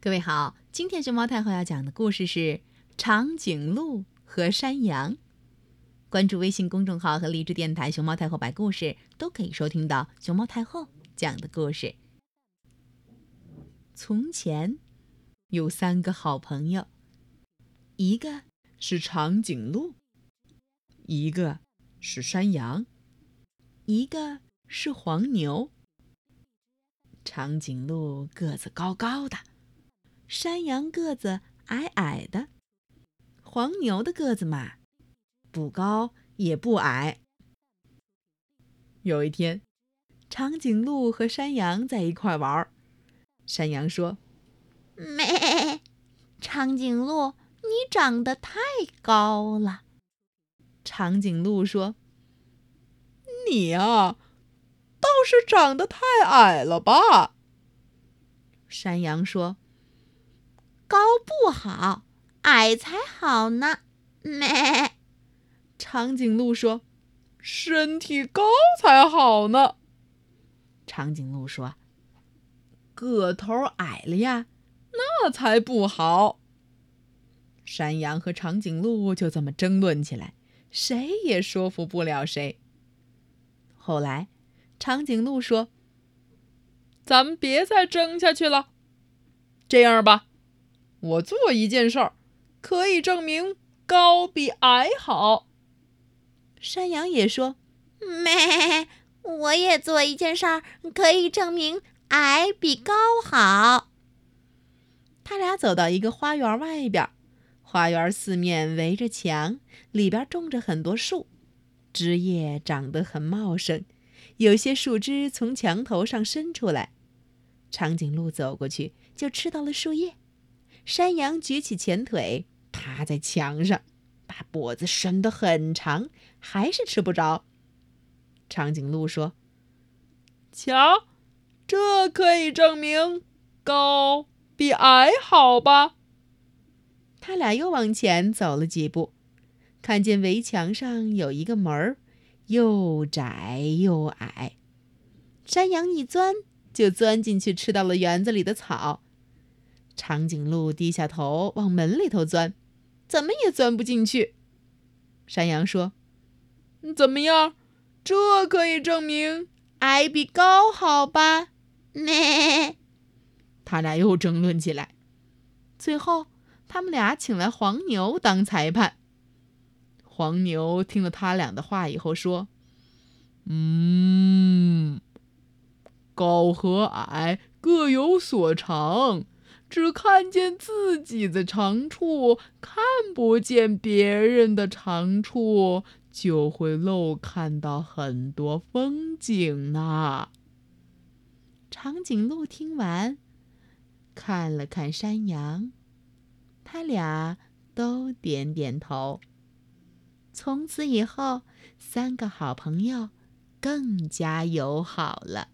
各位好，今天熊猫太后要讲的故事是《长颈鹿和山羊》。关注微信公众号和荔枝电台“熊猫太后摆故事”，都可以收听到熊猫太后讲的故事。从前有三个好朋友，一个是长颈鹿，一个是山羊，一个是黄牛。长颈鹿个子高高的。山羊个子矮矮的，黄牛的个子嘛，不高也不矮。有一天，长颈鹿和山羊在一块玩儿，山羊说：“咩，长颈鹿，你长得太高了。”长颈鹿说：“你呀，倒是长得太矮了吧？”山羊说。高不好，矮才好呢。咩，长颈鹿说：“身体高才好呢。”长颈鹿说：“个头矮了呀，那才不好。”山羊和长颈鹿就这么争论起来，谁也说服不了谁。后来，长颈鹿说：“咱们别再争下去了，这样吧。”我做一件事儿，可以证明高比矮好。山羊也说：“咩，我也做一件事儿，可以证明矮比高好。”他俩走到一个花园外边，花园四面围着墙，里边种着很多树，枝叶长得很茂盛，有些树枝从墙头上伸出来。长颈鹿走过去，就吃到了树叶。山羊举起前腿，趴在墙上，把脖子伸得很长，还是吃不着。长颈鹿说：“瞧，这可以证明高比矮好吧？”他俩又往前走了几步，看见围墙上有一个门儿，又窄又矮。山羊一钻就钻进去，吃到了园子里的草。长颈鹿低下头往门里头钻，怎么也钻不进去。山羊说：“怎么样？这可以证明矮比高好吧？”咩，他俩又争论起来。最后，他们俩请来黄牛当裁判。黄牛听了他俩的话以后说：“嗯，高和矮各有所长。”只看见自己的长处，看不见别人的长处，就会漏看到很多风景呢。长颈鹿听完，看了看山羊，他俩都点点头。从此以后，三个好朋友更加友好了。